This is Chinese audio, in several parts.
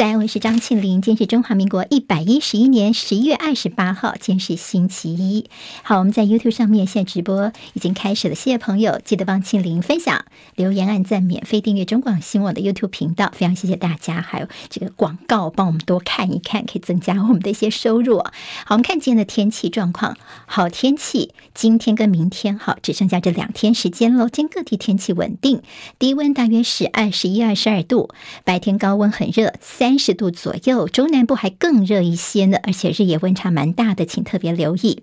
在，我是张庆玲。今天是中华民国一百一十一年十一月二十八号，今天是星期一。好，我们在 YouTube 上面现在直播已经开始了，谢谢朋友，记得帮庆玲分享、留言、按赞、免费订阅中广新闻网的 YouTube 频道，非常谢谢大家。还有这个广告，帮我们多看一看，可以增加我们的一些收入。好，我们看今天的天气状况，好天气，今天跟明天好，只剩下这两天时间喽。今天各地天气稳定，低温大约是二十一、二十二度，白天高温很热。三三十度左右，中南部还更热一些呢，而且日夜温差蛮大的，请特别留意。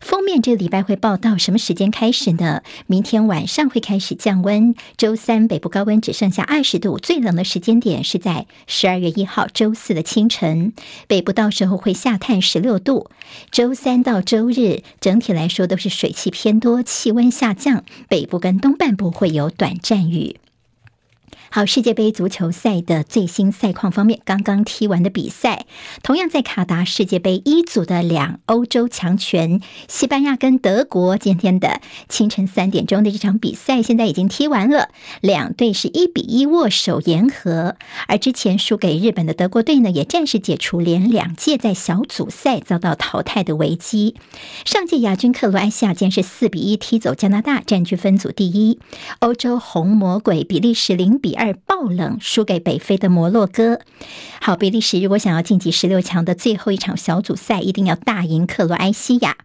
封面这个礼拜会报道什么时间开始呢？明天晚上会开始降温，周三北部高温只剩下二十度，最冷的时间点是在十二月一号周四的清晨，北部到时候会下探十六度。周三到周日整体来说都是水汽偏多，气温下降，北部跟东半部会有短暂雨。好，世界杯足球赛的最新赛况方面，刚刚踢完的比赛，同样在卡达世界杯一组的两欧洲强权西班牙跟德国，今天的清晨三点钟的这场比赛，现在已经踢完了，两队是一比一握手言和。而之前输给日本的德国队呢，也暂时解除连两届在小组赛遭到淘汰的危机。上届亚军克罗埃西亚竟是四比一踢走加拿大，占据分组第一。欧洲红魔鬼比利时零比二爆冷输给北非的摩洛哥。好，比利时如果想要晋级十六强的最后一场小组赛，一定要大赢克罗埃西亚。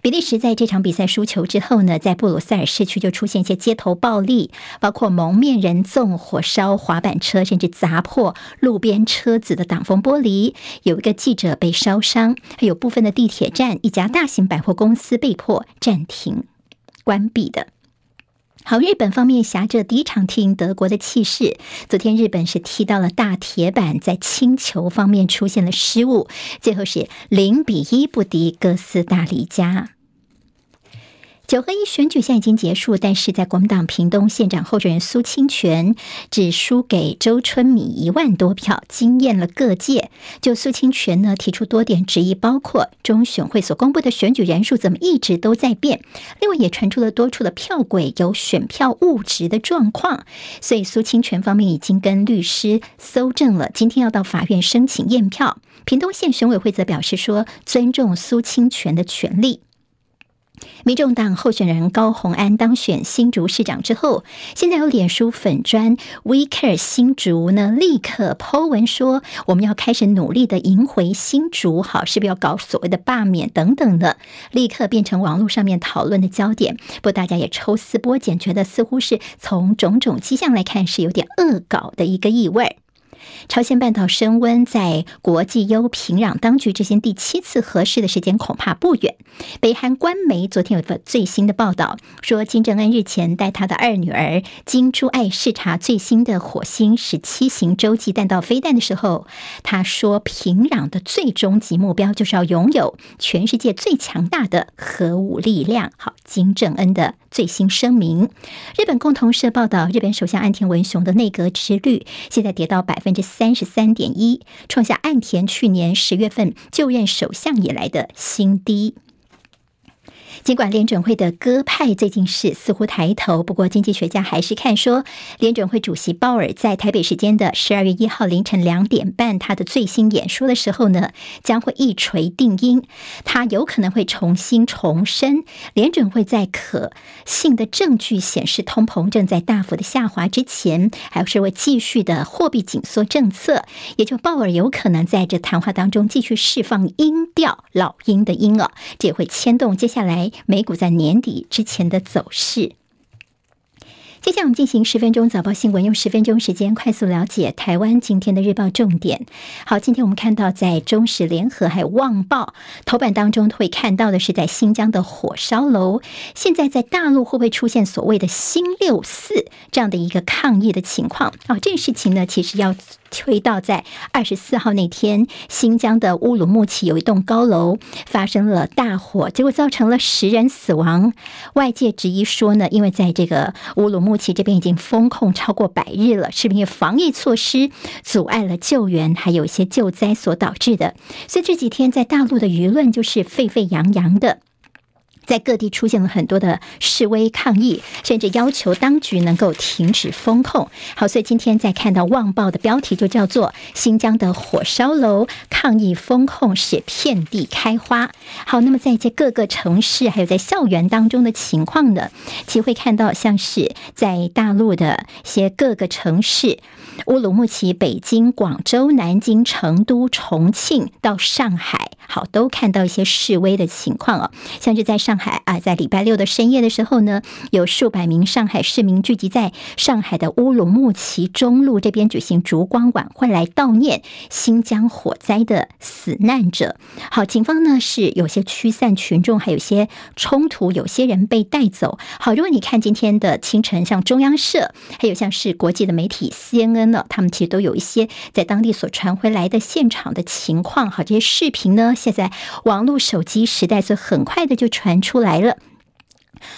比利时在这场比赛输球之后呢，在布鲁塞尔市区就出现一些街头暴力，包括蒙面人纵火烧滑板车，甚至砸破路边车子的挡风玻璃。有一个记者被烧伤，还有部分的地铁站、一家大型百货公司被迫暂停关闭的。好，日本方面挟着第一场踢德国的气势，昨天日本是踢到了大铁板，在轻球方面出现了失误，最后是零比一不敌哥斯达黎加。九合一选举现在已经结束，但是在国民党屏东县长候选人苏清泉只输给周春米一万多票，惊艳了各界。就苏清泉呢提出多点质疑，包括中选会所公布的选举人数怎么一直都在变，另外也传出了多处的票轨有选票误植的状况，所以苏清泉方面已经跟律师搜证了，今天要到法院申请验票。屏东县选委会则表示说，尊重苏清泉的权利。民众党候选人高虹安当选新竹市长之后，现在有脸书粉砖 We Care 新竹呢，立刻抛文说我们要开始努力的赢回新竹，好，是不是要搞所谓的罢免等等的，立刻变成网络上面讨论的焦点。不过大家也抽丝剥茧，觉得似乎是从种种迹象来看是有点恶搞的一个意味。朝鲜半岛升温，在国际忧平壤当局之间第七次核试的时间恐怕不远。北韩官媒昨天有个最新的报道，说金正恩日前带他的二女儿金珠爱视察最新的火星十七型洲际弹道飞弹的时候，他说平壤的最终极目标就是要拥有全世界最强大的核武力量。好，金正恩的最新声明。日本共同社报道，日本首相岸田文雄的内阁支持率现在跌到百分之三十三点一，创下岸田去年十月份就任首相以来的新低。尽管联准会的鸽派最近是似乎抬头，不过经济学家还是看说，联准会主席鲍尔在台北时间的十二月一号凌晨两点半他的最新演说的时候呢，将会一锤定音，他有可能会重新重申联准会在可信的证据显示通膨正在大幅的下滑之前，还是会继续的货币紧缩政策，也就鲍尔有可能在这谈话当中继续释放音调，老鹰的鹰哦，这也会牵动接下来。美股在年底之前的走势。接下来我们进行十分钟早报新闻，用十分钟时间快速了解台湾今天的日报重点。好，今天我们看到在中时联合还有旺报头版当中会看到的是在新疆的火烧楼。现在在大陆会不会出现所谓的“新六四”这样的一个抗议的情况？哦，这个事情呢，其实要。推到在二十四号那天，新疆的乌鲁木齐有一栋高楼发生了大火，结果造成了十人死亡。外界质疑说呢，因为在这个乌鲁木齐这边已经封控超过百日了，是不是防疫措施阻碍了救援，还有一些救灾所导致的？所以这几天在大陆的舆论就是沸沸扬扬的。在各地出现了很多的示威抗议，甚至要求当局能够停止封控。好，所以今天在看到《旺报》的标题就叫做“新疆的火烧楼，抗议封控使遍地开花”。好，那么在这各个城市，还有在校园当中的情况呢，其实会看到像是在大陆的一些各个城市，乌鲁木齐、北京、广州、南京、成都、重庆到上海，好，都看到一些示威的情况哦，像是在上。海啊，在礼拜六的深夜的时候呢，有数百名上海市民聚集在上海的乌鲁木齐中路这边举行烛光晚会，来悼念新疆火灾的死难者。好，警方呢是有些驱散群众，还有些冲突，有些人被带走。好，如果你看今天的清晨，像中央社，还有像是国际的媒体 CNN 呢，他们其实都有一些在当地所传回来的现场的情况。好，这些视频呢，现在网络手机时代，所很快的就传。出来了。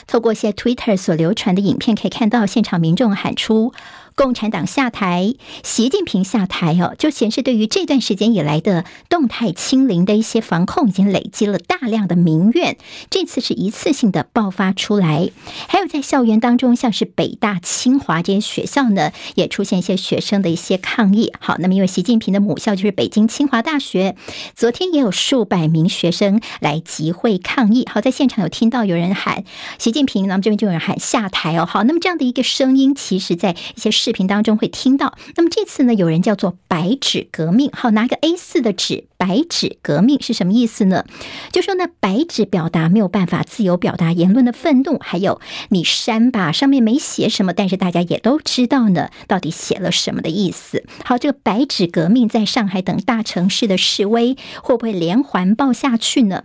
透过一些 Twitter 所流传的影片，可以看到现场民众喊出。共产党下台，习近平下台哦，就显示对于这段时间以来的动态清零的一些防控，已经累积了大量的民怨。这次是一次性的爆发出来。还有在校园当中，像是北大、清华这些学校呢，也出现一些学生的一些抗议。好，那么因为习近平的母校就是北京清华大学，昨天也有数百名学生来集会抗议。好，在现场有听到有人喊习近平，那么这边就有人喊下台哦。好，那么这样的一个声音，其实在一些。视频当中会听到，那么这次呢，有人叫做“白纸革命”，好，拿个 A 四的纸，“白纸革命”是什么意思呢？就说呢，白纸表达没有办法自由表达言论的愤怒，还有你删吧，上面没写什么，但是大家也都知道呢，到底写了什么的意思。好，这个“白纸革命”在上海等大城市的示威会不会连环爆下去呢？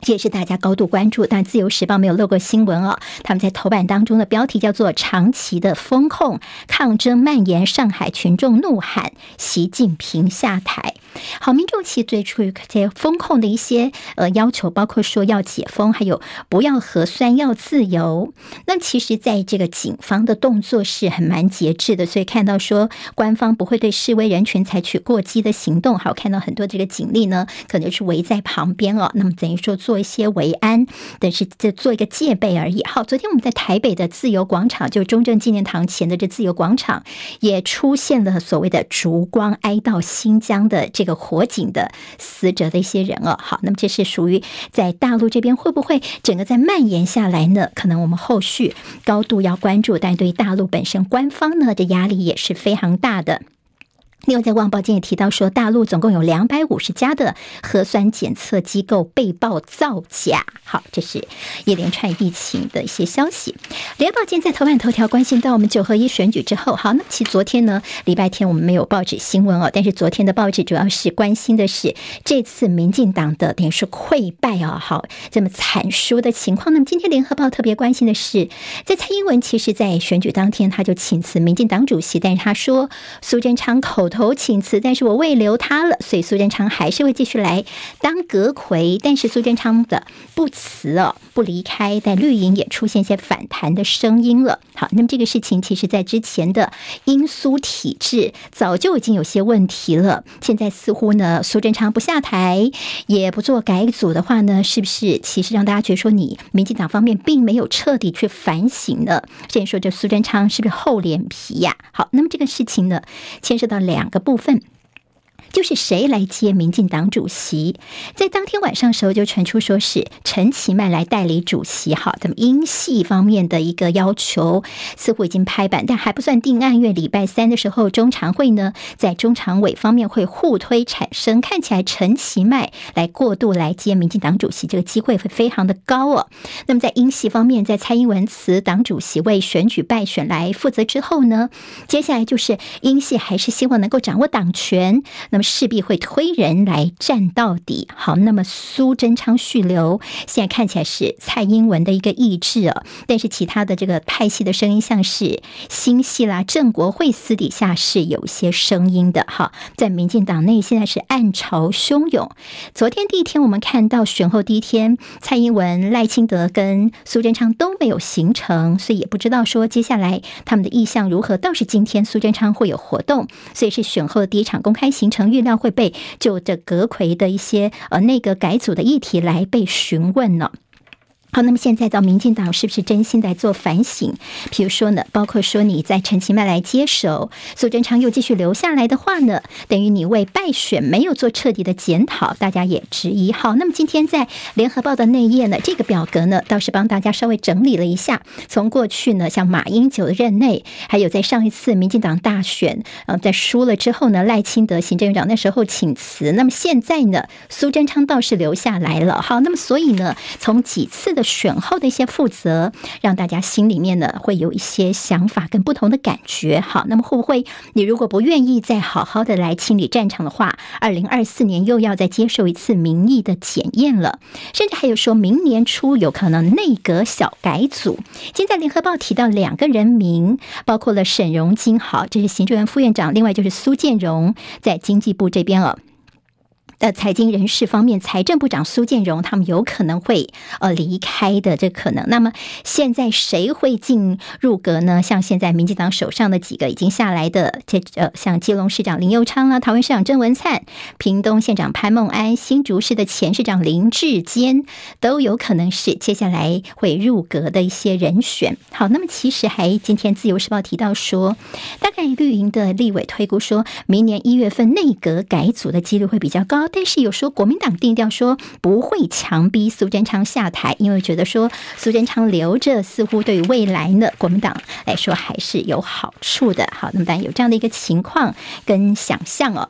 这也是大家高度关注，但《自由时报》没有漏过新闻哦。他们在头版当中的标题叫做“长期的封控抗争蔓延，上海群众怒喊习近平下台”。好，民众其实最初这些封控的一些呃要求，包括说要解封，还有不要核酸，要自由。那其实，在这个警方的动作是很蛮节制的，所以看到说官方不会对示威人群采取过激的行动。好，看到很多这个警力呢，可能是围在旁边哦。那么等于说。做一些维安，但是这做一个戒备而已。好，昨天我们在台北的自由广场，就中正纪念堂前的这自由广场，也出现了所谓的烛光哀悼新疆的这个火警的死者的一些人哦。好，那么这是属于在大陆这边会不会整个在蔓延下来呢？可能我们后续高度要关注，但对大陆本身官方呢，的压力也是非常大的。另外，在《旺报》今也提到说，大陆总共有两百五十家的核酸检测机构被曝造假。好，这是一连串疫情的一些消息。《联合报》今在头版头条关心到我们九合一选举之后，好，那其实昨天呢，礼拜天我们没有报纸新闻哦，但是昨天的报纸主要是关心的是这次民进党的等于是溃败啊，好，这么惨输的情况。那么今天《联合报》特别关心的是，在蔡英文其实在选举当天他就请辞民进党主席，但是他说苏贞昌口。头请辞，但是我未留他了，所以苏贞昌还是会继续来当阁揆。但是苏贞昌的不辞哦，不离开，在绿营也出现一些反弹的声音了。好，那么这个事情其实在之前的英苏体制早就已经有些问题了。现在似乎呢，苏贞昌不下台，也不做改组的话呢，是不是其实让大家觉得说你民进党方面并没有彻底去反省呢？现在说这苏贞昌是不是厚脸皮呀？好，那么这个事情呢，牵涉到两。两个部分。就是谁来接民进党主席？在当天晚上时候就传出说是陈其迈来代理主席。好，那么英系方面的一个要求似乎已经拍板，但还不算定案。因为礼拜三的时候，中常会呢在中常委方面会互推产生，看起来陈其迈来过渡来接民进党主席这个机会会非常的高哦。那么在英系方面，在蔡英文辞党主席为选举败选来负责之后呢，接下来就是英系还是希望能够掌握党权。那势必会推人来战到底。好，那么苏贞昌续留，现在看起来是蔡英文的一个意志哦。但是其他的这个派系的声音，像是新系啦、郑国会私底下是有些声音的。哈，在民进党内现在是暗潮汹涌。昨天第一天，我们看到选后第一天，蔡英文、赖清德跟苏贞昌都没有行程，所以也不知道说接下来他们的意向如何。倒是今天苏贞昌会有活动，所以是选后的第一场公开行程。预料会被就这阁魁的一些呃内阁改组的议题来被询问呢。好，那么现在到民进党是不是真心在做反省？比如说呢，包括说你在陈其迈来接手，苏贞昌又继续留下来的话呢，等于你为败选没有做彻底的检讨，大家也质疑。好，那么今天在联合报的内页呢，这个表格呢，倒是帮大家稍微整理了一下，从过去呢，像马英九的任内，还有在上一次民进党大选，呃，在输了之后呢，赖清德行政院长那时候请辞，那么现在呢，苏贞昌倒是留下来了。好，那么所以呢，从几次的选后的一些负责，让大家心里面呢会有一些想法跟不同的感觉。好，那么会不会你如果不愿意再好好的来清理战场的话，二零二四年又要再接受一次民意的检验了？甚至还有说明年初有可能内阁小改组。今在联合报提到两个人名，包括了沈荣金，好，这是行政院副院长，另外就是苏建荣在经济部这边了。的财经人士方面，财政部长苏建荣他们有可能会呃离开的这可能。那么现在谁会进入阁呢？像现在民进党手上的几个已经下来的，这呃像基隆市长林佑昌啊，桃园市长郑文灿、屏东县长潘孟安、新竹市的前市长林志坚，都有可能是接下来会入阁的一些人选。好，那么其实还今天自由时报提到说，大概绿营的立委推估说，明年一月份内阁改组的几率会比较高。但是有说国民党定调说不会强逼苏贞昌下台，因为觉得说苏贞昌留着似乎对于未来呢国民党来说还是有好处的。好，那么当然有这样的一个情况跟想象哦。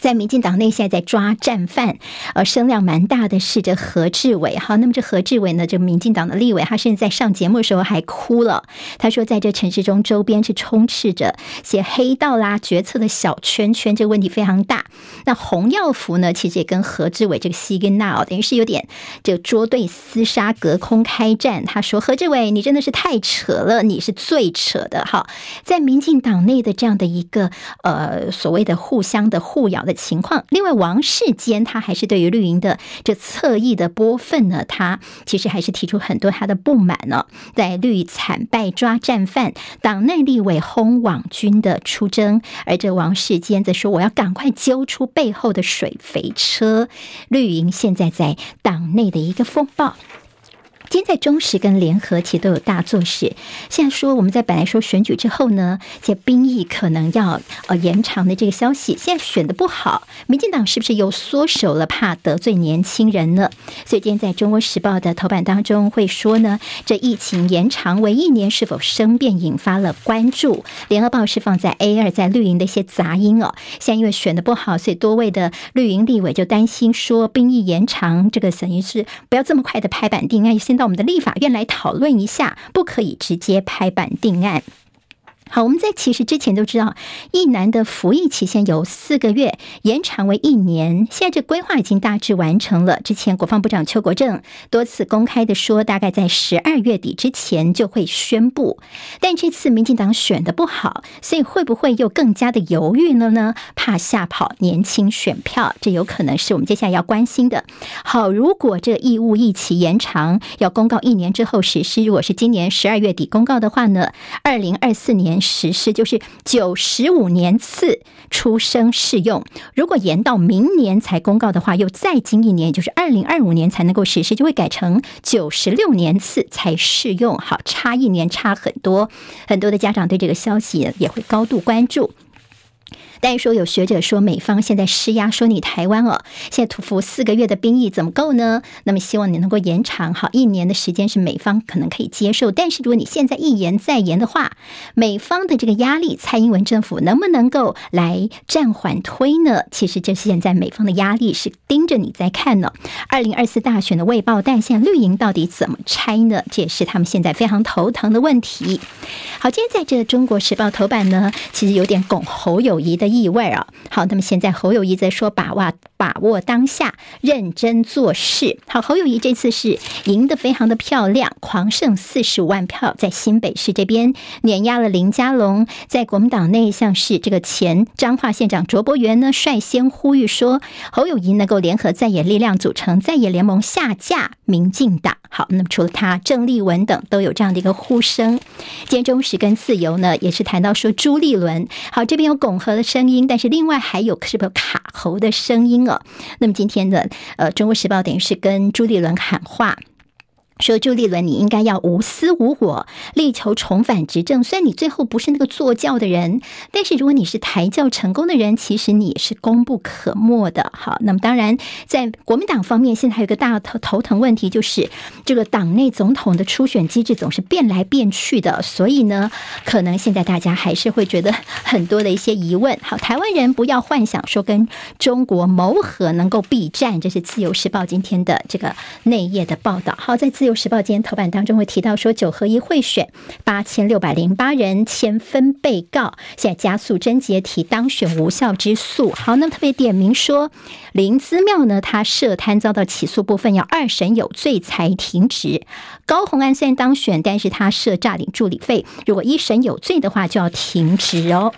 在民进党内现在在抓战犯，呃，声量蛮大的是这何志伟。哈，那么这何志伟呢，这民进党的立委，他甚至在上节目的时候还哭了。他说，在这城市中周边是充斥着些黑道啦、决策的小圈圈，这个问题非常大。那洪耀福呢，其实也跟何志伟这个戏跟闹，等于是有点这捉对厮杀、隔空开战。他说：“何志伟，你真的是太扯了，你是最扯的。”哈，在民进党内的这样的一个呃所谓的互相的互咬的情况。另外，王世坚他还是对于绿营的这侧翼的拨分呢，他其实还是提出很多他的不满呢。在绿惨败抓战犯，党内立委轰网军的出征，而这王世坚则说：“我要赶快揪出背后的水肥车。”绿营现在在党内的一个风暴。今天在中时跟联合其实都有大作事。现在说我们在本来说选举之后呢，这兵役可能要呃延长的这个消息，现在选的不好，民进党是不是又缩手了，怕得罪年轻人呢？所以今天在中国时报的头版当中会说呢，这疫情延长为一年是否生变引发了关注。联合报是放在 A 二，在绿营的一些杂音哦。现在因为选的不好，所以多位的绿营立委就担心说兵役延长这个等于是不要这么快的拍板定案，先。到我们的立法院来讨论一下，不可以直接拍板定案。好，我们在其实之前都知道，一男的服役期限由四个月延长为一年。现在这规划已经大致完成了。之前国防部长邱国正多次公开的说，大概在十二月底之前就会宣布。但这次民进党选的不好，所以会不会又更加的犹豫了呢？怕吓跑年轻选票，这有可能是我们接下来要关心的。好，如果这义务役期延长要公告一年之后实施，如果是今年十二月底公告的话呢，二零二四年。实施就是九十五年次出生适用，如果延到明年才公告的话，又再经一年，就是二零二五年才能够实施，就会改成九十六年次才适用。好，差一年差很多，很多的家长对这个消息也会高度关注。但是说有学者说，美方现在施压，说你台湾哦，现在徒服四个月的兵役怎么够呢？那么希望你能够延长好一年的时间，是美方可能可以接受。但是如果你现在一延再延的话，美方的这个压力，蔡英文政府能不能够来暂缓推呢？其实这现在美方的压力是盯着你在看呢。二零二四大选的未爆弹，现在绿营到底怎么拆呢？这也是他们现在非常头疼的问题。好，今天在这中国时报头版呢，其实有点拱侯友谊的。意味啊，好，那么现在侯友谊在说把哇把握当下，认真做事。好，侯友谊这次是赢得非常的漂亮，狂胜四十五万票，在新北市这边碾压了林佳龙。在国民党内，像是这个前彰化县长卓博源呢，率先呼吁说，侯友谊能够联合在野力量，组成在野联盟，下架民进党。好，那么除了他，郑丽文等都有这样的一个呼声。今天中时跟自由呢，也是谈到说朱立伦。好，这边有拱和的。声音，但是另外还有是不是卡喉的声音那么今天的呃《中国时报》等于是跟朱立伦喊话。说朱立伦，你应该要无私无我，力求重返执政。虽然你最后不是那个做教的人，但是如果你是抬轿成功的人，其实你也是功不可没的。好，那么当然，在国民党方面，现在还有个大头头疼问题，就是这个党内总统的初选机制总是变来变去的，所以呢，可能现在大家还是会觉得很多的一些疑问。好，台湾人不要幻想说跟中国谋和能够避战，这是自由时报今天的这个内页的报道。好，在自时报今天头版当中会提到说，九合一贿选八千六百零八人签分被告，现在加速侦结提当选无效之诉。好，那么特别点名说，林姿妙呢，他涉贪遭到起诉部分要二审有罪才停职。高虹安虽然当选，但是他涉诈领助理费，如果一审有罪的话，就要停职哦。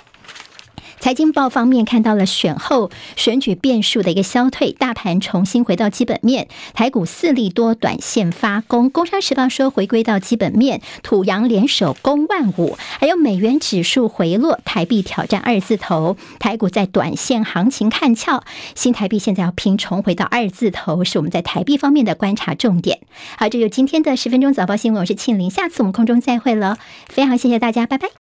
财经报方面看到了选后选举变数的一个消退，大盘重新回到基本面，台股四利多，短线发功。工商时报说回归到基本面，土洋联手攻万五，还有美元指数回落，台币挑战二字头，台股在短线行情看俏，新台币现在要拼重回到二字头，是我们在台币方面的观察重点。好，这就今天的十分钟早报新闻，我是庆玲，下次我们空中再会了，非常谢谢大家，拜拜。